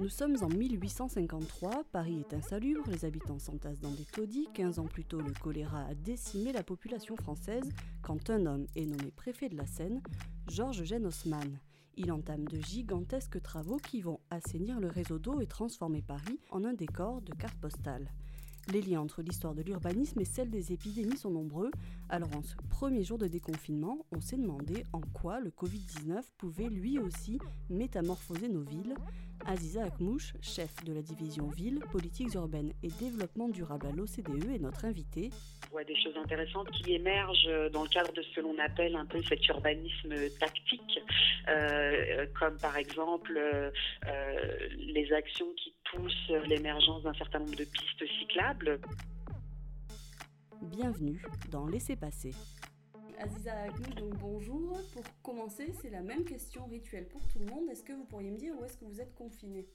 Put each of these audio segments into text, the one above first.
Nous sommes en 1853, Paris est insalubre, les habitants s'entassent dans des taudis. 15 ans plus tôt, le choléra a décimé la population française quand un homme est nommé préfet de la Seine, Georges Eugène Haussmann. Il entame de gigantesques travaux qui vont assainir le réseau d'eau et transformer Paris en un décor de carte postale. Les liens entre l'histoire de l'urbanisme et celle des épidémies sont nombreux, alors en ce premier jour de déconfinement, on s'est demandé en quoi le Covid-19 pouvait lui aussi métamorphoser nos villes. Aziza Akmouche, chef de la division Ville, Politiques urbaines et développement durable à l'OCDE, est notre invitée. On voit des choses intéressantes qui émergent dans le cadre de ce que l'on appelle un peu cet urbanisme tactique, euh, comme par exemple euh, les actions qui poussent l'émergence d'un certain nombre de pistes cyclables. Bienvenue dans Laissez passer. Aziza Akmouche, donc bonjour. Pour commencer, c'est la même question rituelle pour tout le monde. Est-ce que vous pourriez me dire où est-ce que vous êtes confiné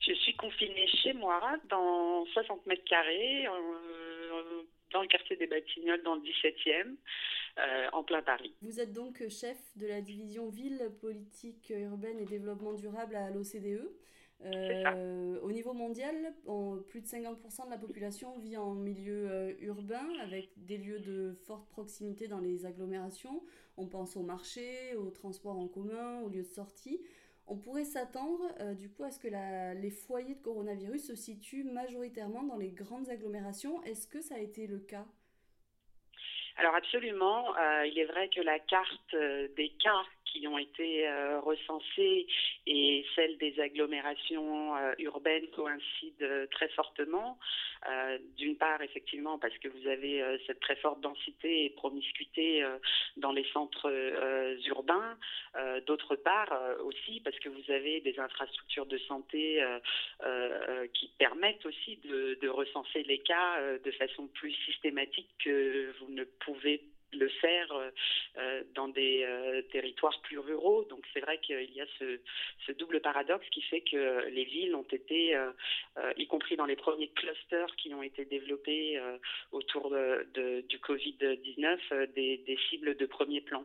Je suis confinée chez moi, dans 60 mètres carrés, euh, dans le quartier des Batignolles, dans le 17e. Euh, en plein Paris. Vous êtes donc chef de la division Ville, Politique urbaine et développement durable à l'OCDE. Euh, niveau mondial, plus de 50% de la population vit en milieu euh, urbain avec des lieux de forte proximité dans les agglomérations. On pense aux marchés, aux transports en commun, aux lieux de sortie. On pourrait s'attendre euh, du coup à ce que les foyers de coronavirus se situent majoritairement dans les grandes agglomérations. Est-ce que ça a été le cas? Alors absolument, il est vrai que la carte des cas qui ont été euh, recensées et celles des agglomérations euh, urbaines coïncident euh, très fortement. D'une part, effectivement, parce que vous avez cette très forte densité et promiscuité dans les centres urbains. D'autre part, aussi parce que vous avez des infrastructures de santé qui permettent aussi de, de recenser les cas de façon plus systématique que vous ne pouvez le faire euh, euh, dans des euh, territoires plus ruraux. Donc c'est vrai qu'il y a ce, double paradoxe qui fait que les villes ont été, y compris dans les premiers clusters qui ont été développés autour de, du Covid-19, des, des, cibles de premier plan.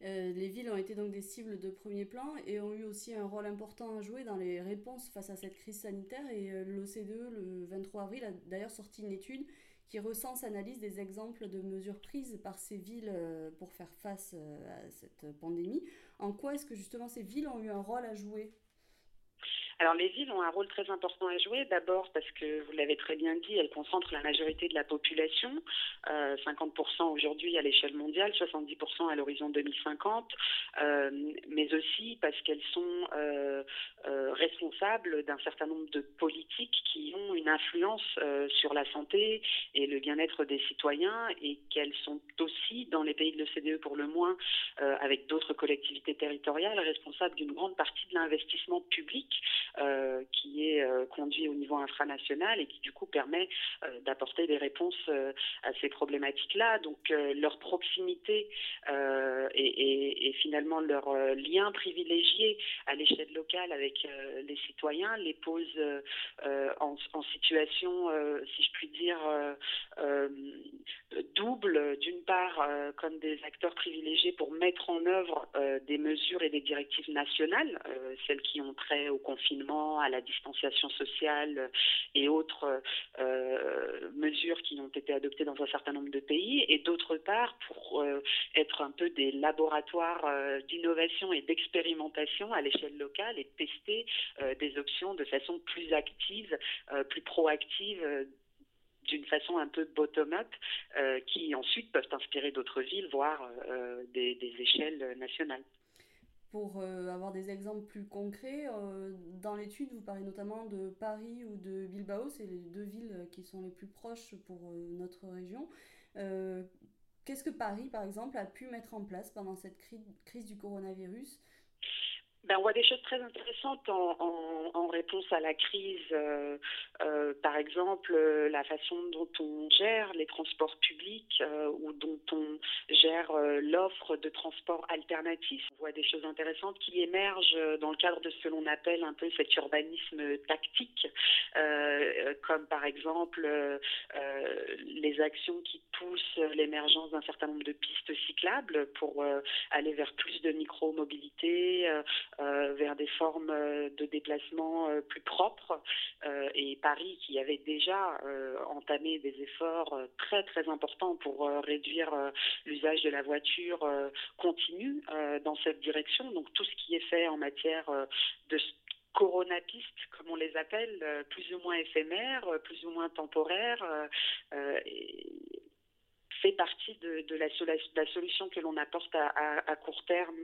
les villes ont été donc des cibles de premier plan et ont eu aussi un rôle important à jouer dans les réponses face à cette crise sanitaire. Et l'OCDE, le 23 avril, a d'ailleurs sorti une étude qui recense, analyse des exemples de mesures prises par ces villes euh, pour faire face euh, à cette pandémie. En quoi est-ce que justement ces villes ont eu un rôle à jouer? Alors les villes ont un rôle très important à jouer, d'abord parce que vous l'avez très bien dit, elles concentrent la majorité de la population, 50% euh, aujourd'hui à l'échelle mondiale, 70% à l'horizon 2050, euh, mais aussi parce qu'elles sont euh, responsables d'un certain nombre de politiques qui ont une influence sur la santé et le bien-être des citoyens et qu'elles sont aussi, dans les pays de l'OCDE pour le moins, avec d'autres collectivités territoriales, responsables d'une grande partie de l'investissement public euh, qui est euh, conduit au niveau infranational et qui du coup permet euh, d'apporter des réponses à ces problématiques-là. Donc leur proximité et, et, finalement leur lien privilégié à l'échelle locale avec les citoyens les pose en, en, situation, si je puis dire, double, d'une part comme des acteurs privilégiés pour mettre en œuvre des mesures et des directives nationales, celles qui ont trait au confinement à la distanciation sociale et autres euh, mesures qui ont été adoptées dans un certain nombre de pays, et d'autre part pour euh, être un peu des laboratoires euh, d'innovation et d'expérimentation à l'échelle locale et tester des options de façon plus active, plus proactive d'une façon un peu bottom-up, qui ensuite peuvent inspirer d'autres villes, voire des, échelles nationales. Pour euh, avoir des exemples plus concrets, euh, dans l'étude, vous parlez notamment de Paris ou de Bilbao, c'est les deux villes qui sont les plus proches pour euh, notre région. Qu'est-ce que Paris, par exemple, a pu mettre en place pendant cette crise du coronavirus? Ben, on voit des choses très intéressantes en, réponse à la crise. Euh, euh, par exemple, euh, la façon dont on gère les transports publics ou dont on gère l'offre de transports alternatifs. On voit des choses intéressantes qui émergent dans le cadre de ce que l'on appelle un peu cet urbanisme tactique, comme par exemple les actions qui poussent l'émergence d'un certain nombre de pistes cyclables pour aller vers plus de micro-mobilité vers des formes de déplacement plus propres. et Paris, qui avait déjà entamé des efforts très très importants pour réduire l'usage de la voiture, continue dans cette direction. Donc tout ce qui est fait en matière de coronapistes, comme on les appelle, plus ou moins éphémères, plus ou moins temporaires, fait partie de, la, solution que l'on apporte à, court terme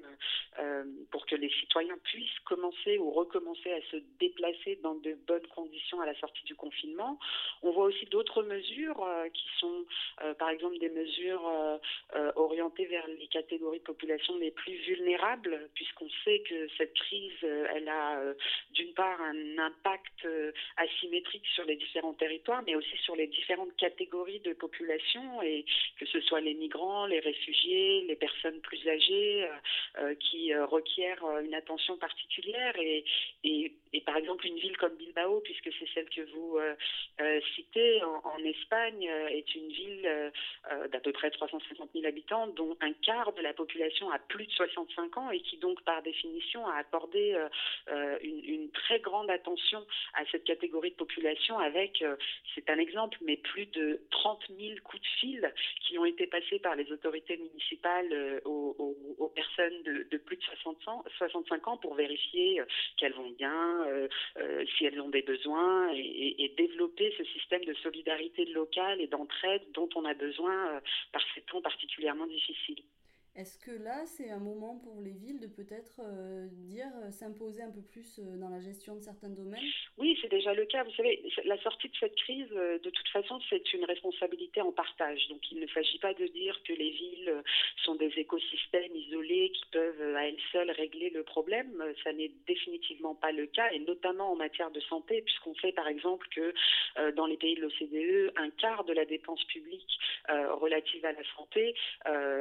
euh, pour que les citoyens puissent commencer ou recommencer à se déplacer dans de bonnes conditions à la sortie du confinement. On voit aussi d'autres mesures euh, qui sont, euh, par exemple, des mesures orientées vers les catégories de population les plus vulnérables, puisqu'on sait que cette crise, elle a d'une part un impact asymétrique sur les différents territoires, mais aussi sur les différentes catégories de population et que ce soit les migrants, les réfugiés, les personnes plus âgées euh, euh, qui euh, requièrent une attention particulière. Et, et, par exemple, une ville comme Bilbao, puisque c'est celle que vous citez en, Espagne, est une ville d'à peu près 350 000 habitants, dont un quart de la population a plus de 65 ans et qui donc, par définition, a accordé une, très grande attention à cette catégorie de population avec, c'est un exemple, mais plus de 30 000 coups de fil qui ont été passés par les autorités municipales euh, aux, personnes de, plus de 65 ans pour vérifier euh, qu'elles vont bien, euh, si elles ont des besoins et, développer ce système de solidarité locale et d'entraide dont on a besoin par ces temps particulièrement difficiles. Est-ce que là, c'est un moment pour les villes de peut-être euh, dire euh, s'imposer un peu plus euh, dans la gestion de certains domaines? Oui, c'est déjà le cas. Vous savez, la sortie de cette crise, de toute façon, c'est une responsabilité en partage. Donc, il ne s'agit pas de dire que les villes sont des écosystèmes isolés qui peuvent à elles seules régler le problème. Ça n'est définitivement pas le cas, et notamment en matière de santé, puisqu'on sait par exemple que dans les pays de l'OCDE, un quart de la dépense publique relative à la santé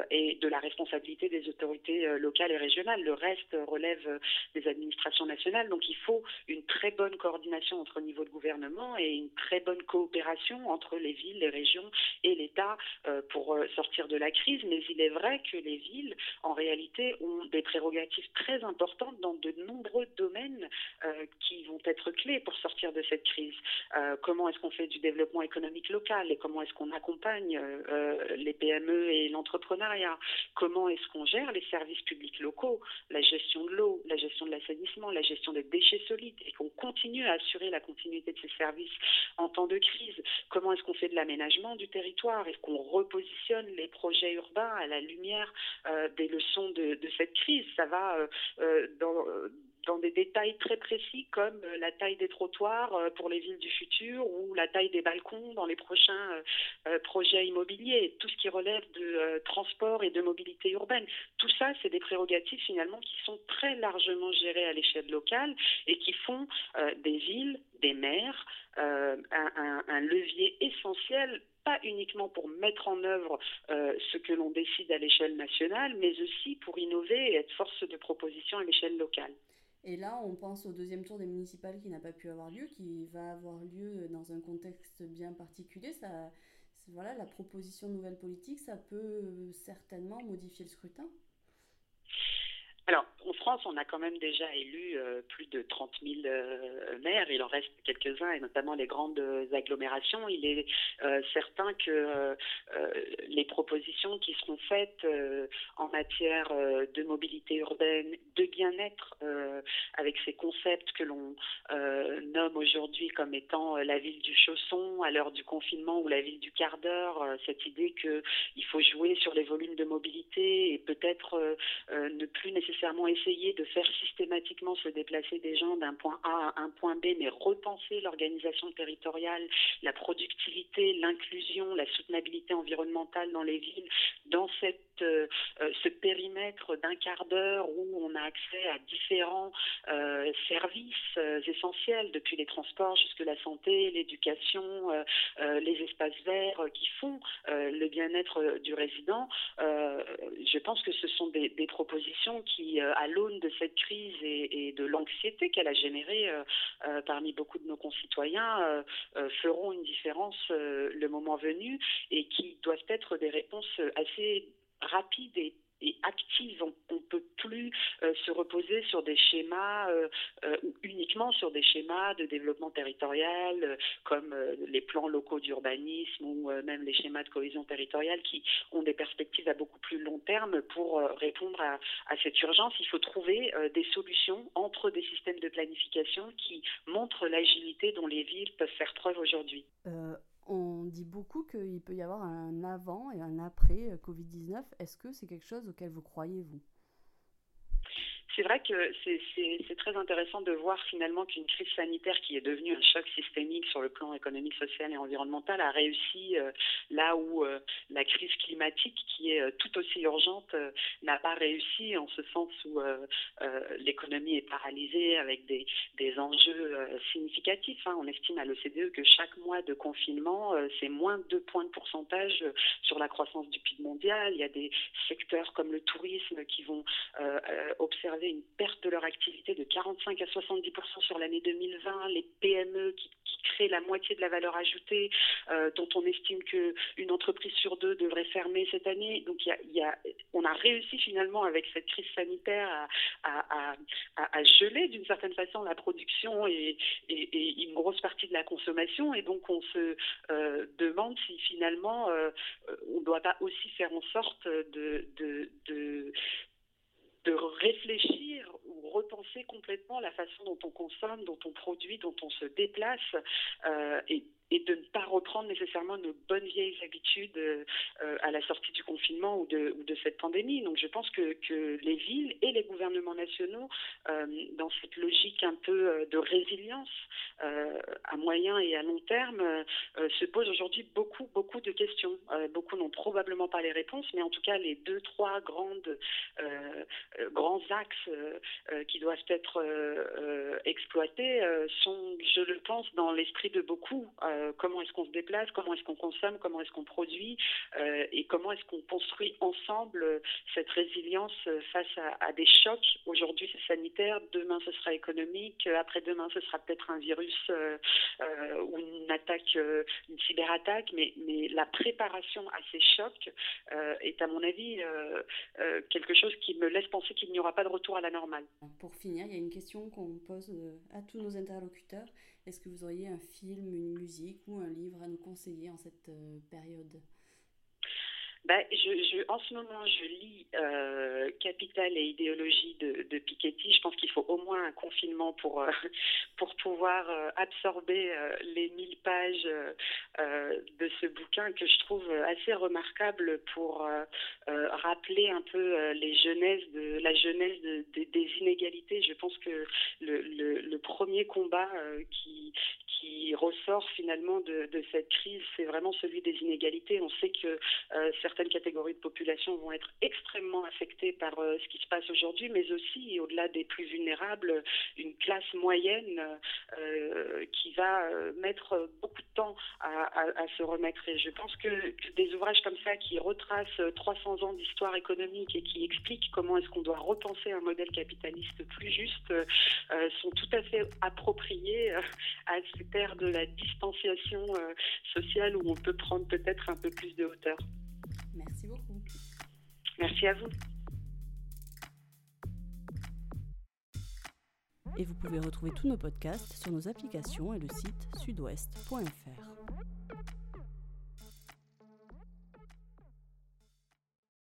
est de la responsabilité des autorités euh, locales et régionales. Le reste relève euh, des administrations nationales. Donc il faut une très bonne coordination entre niveaux de gouvernement et une très bonne coopération entre les villes, les régions et l'État euh, pour sortir de la crise. Mais il est vrai que les villes, en réalité, ont des très importantes dans de nombreux domaines qui vont être clés pour sortir de cette crise. comment est-ce qu'on fait du développement économique local et comment est-ce qu'on accompagne les PME et l'entrepreneuriat? Comment est-ce qu'on gère les services publics locaux, la gestion de l'eau, la gestion de l'assainissement, la gestion des déchets solides, et qu'on continue à assurer la continuité de ces services en temps de crise. Comment est-ce qu'on fait de l'aménagement du territoire? Est-ce qu'on repositionne les projets urbains à la lumière euh, des leçons de, cette crise? Ça va euh, euh, dans dans des détails très précis comme euh, la taille des trottoirs euh, pour les villes du futur ou la taille des balcons dans les prochains euh, projets immobiliers, tout ce qui relève de transport et de mobilité urbaine. Tout ça, c'est des prérogatives finalement qui sont très largement gérées à l'échelle locale et qui font des villes, des maires, un, levier essentiel pas uniquement pour mettre en œuvre ce que l'on décide à l'échelle nationale, mais aussi pour innover et être force de proposition à l'échelle locale. Et là, on pense au deuxième tour des municipales qui n'a pas pu avoir lieu, qui va avoir lieu dans un contexte bien particulier. Ça, voilà, la proposition de nouvelles politiques, ça peut certainement modifier le scrutin. France, on a quand même déjà élu euh, plus de 30 000 euh, maires. Il en reste quelques-uns, et notamment les grandes agglomérations. Il est euh, certain que les propositions qui seront faites en matière de mobilité urbaine, de bien-être, avec ces concepts que l'on nomme aujourd'hui comme étant la ville du chausson à l'heure du confinement ou la ville du quart d'heure, cette idée qu'il faut jouer sur les volumes de mobilité et peut-être ne plus nécessairement essayer de faire systématiquement se déplacer des gens d'un point A à un point B, mais repenser l'organisation territoriale, la productivité, l'inclusion, la soutenabilité environnementale dans les villes, dans cette, euh, euh, ce périmètre d'un quart d'heure où on a accès à différents euh, services essentiels, depuis les transports jusque la santé, l'éducation, les espaces verts qui font le bien-être du résident. je pense que ce sont des, propositions qui, à l'aune de cette crise et, de l'anxiété qu'elle a générée euh, euh, parmi beaucoup de nos concitoyens, euh, feront une différence le moment venu et qui doivent être des réponses assez rapides et active. On ne peut plus se reposer sur des schémas ou uniquement sur des schémas de développement territorial comme les plans locaux d'urbanisme ou même les schémas de cohésion territoriale qui ont des perspectives à beaucoup plus long terme pour répondre à cette urgence. Il faut trouver des solutions entre des systèmes de planification qui montrent l'agilité dont les villes peuvent faire preuve aujourd'hui. On dit beaucoup qu'il peut y avoir un avant et un après euh, Covid-19. Est-ce que c'est quelque chose auquel vous croyez, vous? C'est vrai que c'est très intéressant de voir finalement qu'une crise sanitaire qui est devenue un choc systémique sur le plan économique, social et environnemental a réussi euh, là où euh, la crise climatique, qui est euh, tout aussi urgente, n'a pas réussi en ce sens où l'économie est paralysée avec des, enjeux significatifs. Hein. On estime à l'OCDE que chaque mois de confinement, c'est moins de 2 points de pourcentage sur la croissance du PIB mondial. Il y a des secteurs comme le tourisme qui vont observer une perte de leur activité de 45 à 70% sur l'année 2020, les PME qui, créent la moitié de la valeur ajoutée, euh, dont on estime qu'une entreprise sur deux devrait fermer cette année. Donc on a réussi finalement avec cette crise sanitaire à, geler d'une certaine façon la production et, une grosse partie de la consommation. Et donc on se euh, demande si finalement euh, on ne doit pas aussi faire en sorte de de réfléchir ou repenser complètement la façon dont on consomme, dont on produit, dont on se déplace euh, et et de ne pas reprendre nécessairement nos bonnes vieilles habitudes euh, à la sortie du confinement ou de, cette pandémie. Donc je pense que, que, les villes et les gouvernements nationaux, euh, dans cette logique un peu euh, de résilience à moyen et à long terme, se posent aujourd'hui beaucoup, beaucoup de questions. beaucoup n'ont probablement pas les réponses, mais en tout cas les deux, trois grandes, grands axes qui doivent être exploités sont, je le pense, dans l'esprit de beaucoup. Euh, comment est-ce qu'on se déplace, comment est-ce qu'on consomme, comment est-ce qu'on produit euh, et comment est-ce qu'on construit ensemble euh, cette résilience face à, des chocs. Aujourd'hui c'est sanitaire, demain ce sera économique, après-demain ce sera peut-être un virus ou une attaque, une cyberattaque, mais, mais la préparation à ces chocs est à mon avis quelque chose qui me laisse penser qu'il n'y aura pas de retour à la normale. Pour finir, il y a une question qu'on pose à tous nos interlocuteurs. Est-ce que vous auriez un film, une musique ou un livre à nous conseiller en cette euh, période? Bah, je, en ce moment, je lis euh, Capital et idéologie de, de, Piketty. Je pense qu'il faut au moins un confinement pour, euh, pour pouvoir euh, absorber les 1000 pages de ce bouquin que je trouve assez remarquable pour rappeler un peu les de, la jeunesse des inégalités. Je pense que le, le, premier combat qui ressort finalement de, cette crise, c'est vraiment celui des inégalités. On sait que certains certaines catégories de population vont être extrêmement affectées par euh, ce qui se passe aujourd'hui, mais aussi, au-delà des plus vulnérables, une classe moyenne euh, qui va euh, mettre beaucoup de temps à, se remettre. Et je pense que, des ouvrages comme ça qui retracent 300 ans d'histoire économique et qui expliquent comment est-ce qu'on doit repenser un modèle capitaliste plus juste sont tout à fait appropriés à cette ère de la distanciation sociale où on peut prendre peut-être un peu plus de hauteur. Merci beaucoup. Merci à vous. Et vous pouvez retrouver tous nos podcasts sur nos applications et le site sudouest.fr.